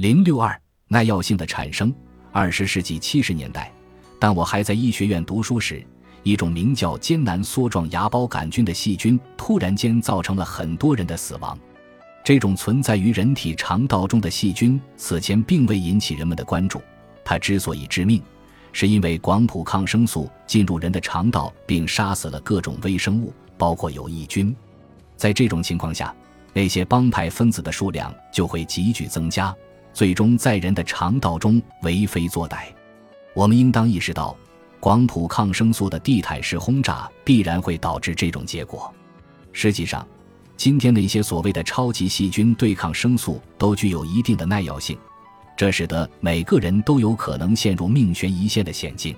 零六二耐药性的产生。二十世纪七十年代，当我还在医学院读书时，一种名叫艰难梭状芽孢杆菌的细菌突然间造成了很多人的死亡。这种存在于人体肠道中的细菌此前并未引起人们的关注。它之所以致命，是因为广谱抗生素进入人的肠道并杀死了各种微生物，包括有益菌。在这种情况下，那些帮派分子的数量就会急剧增加。最终在人的肠道中为非作歹，我们应当意识到，广谱抗生素的地毯式轰炸必然会导致这种结果。实际上，今天那些所谓的超级细菌对抗生素都具有一定的耐药性，这使得每个人都有可能陷入命悬一线的险境。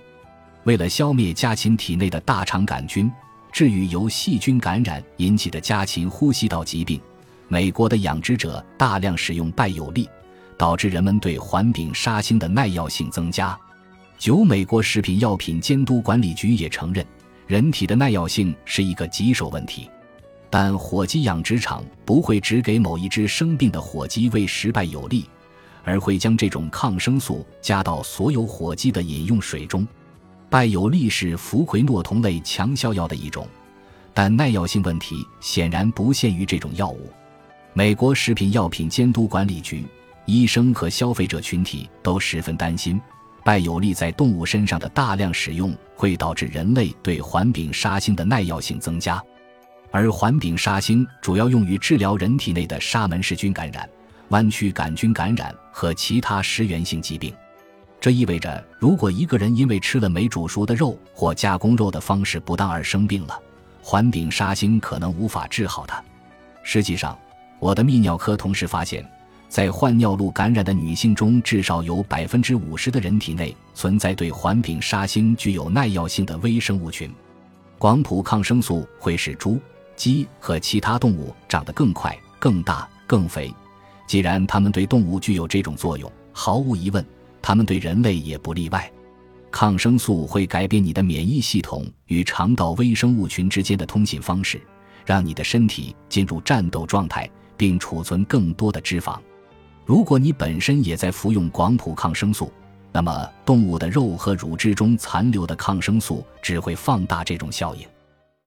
为了消灭家禽体内的大肠杆菌，治愈由细菌感染引起的家禽呼吸道疾病，美国的养殖者大量使用拜有利。导致人们对环丙沙星的耐药性增加。九，美国食品药品监督管理局也承认，人体的耐药性是一个棘手问题。但火鸡养殖场不会只给某一只生病的火鸡喂食拜有利，而会将这种抗生素加到所有火鸡的饮用水中。拜有利是氟喹诺酮类强效药的一种，但耐药性问题显然不限于这种药物。美国食品药品监督管理局。医生和消费者群体都十分担心，拜有利在动物身上的大量使用会导致人类对环丙沙星的耐药性增加，而环丙沙星主要用于治疗人体内的沙门氏菌感染、弯曲杆菌感染和其他食源性疾病。这意味着，如果一个人因为吃了没煮熟的肉或加工肉的方式不当而生病了，环丙沙星可能无法治好他。实际上，我的泌尿科同事发现。在患尿路感染的女性中，至少有百分之五十的人体内存在对环丙沙星具有耐药性的微生物群。广谱抗生素会使猪、鸡和其他动物长得更快、更大、更肥。既然它们对动物具有这种作用，毫无疑问，它们对人类也不例外。抗生素会改变你的免疫系统与肠道微生物群之间的通信方式，让你的身体进入战斗状态，并储存更多的脂肪。如果你本身也在服用广谱抗生素，那么动物的肉和乳汁中残留的抗生素只会放大这种效应。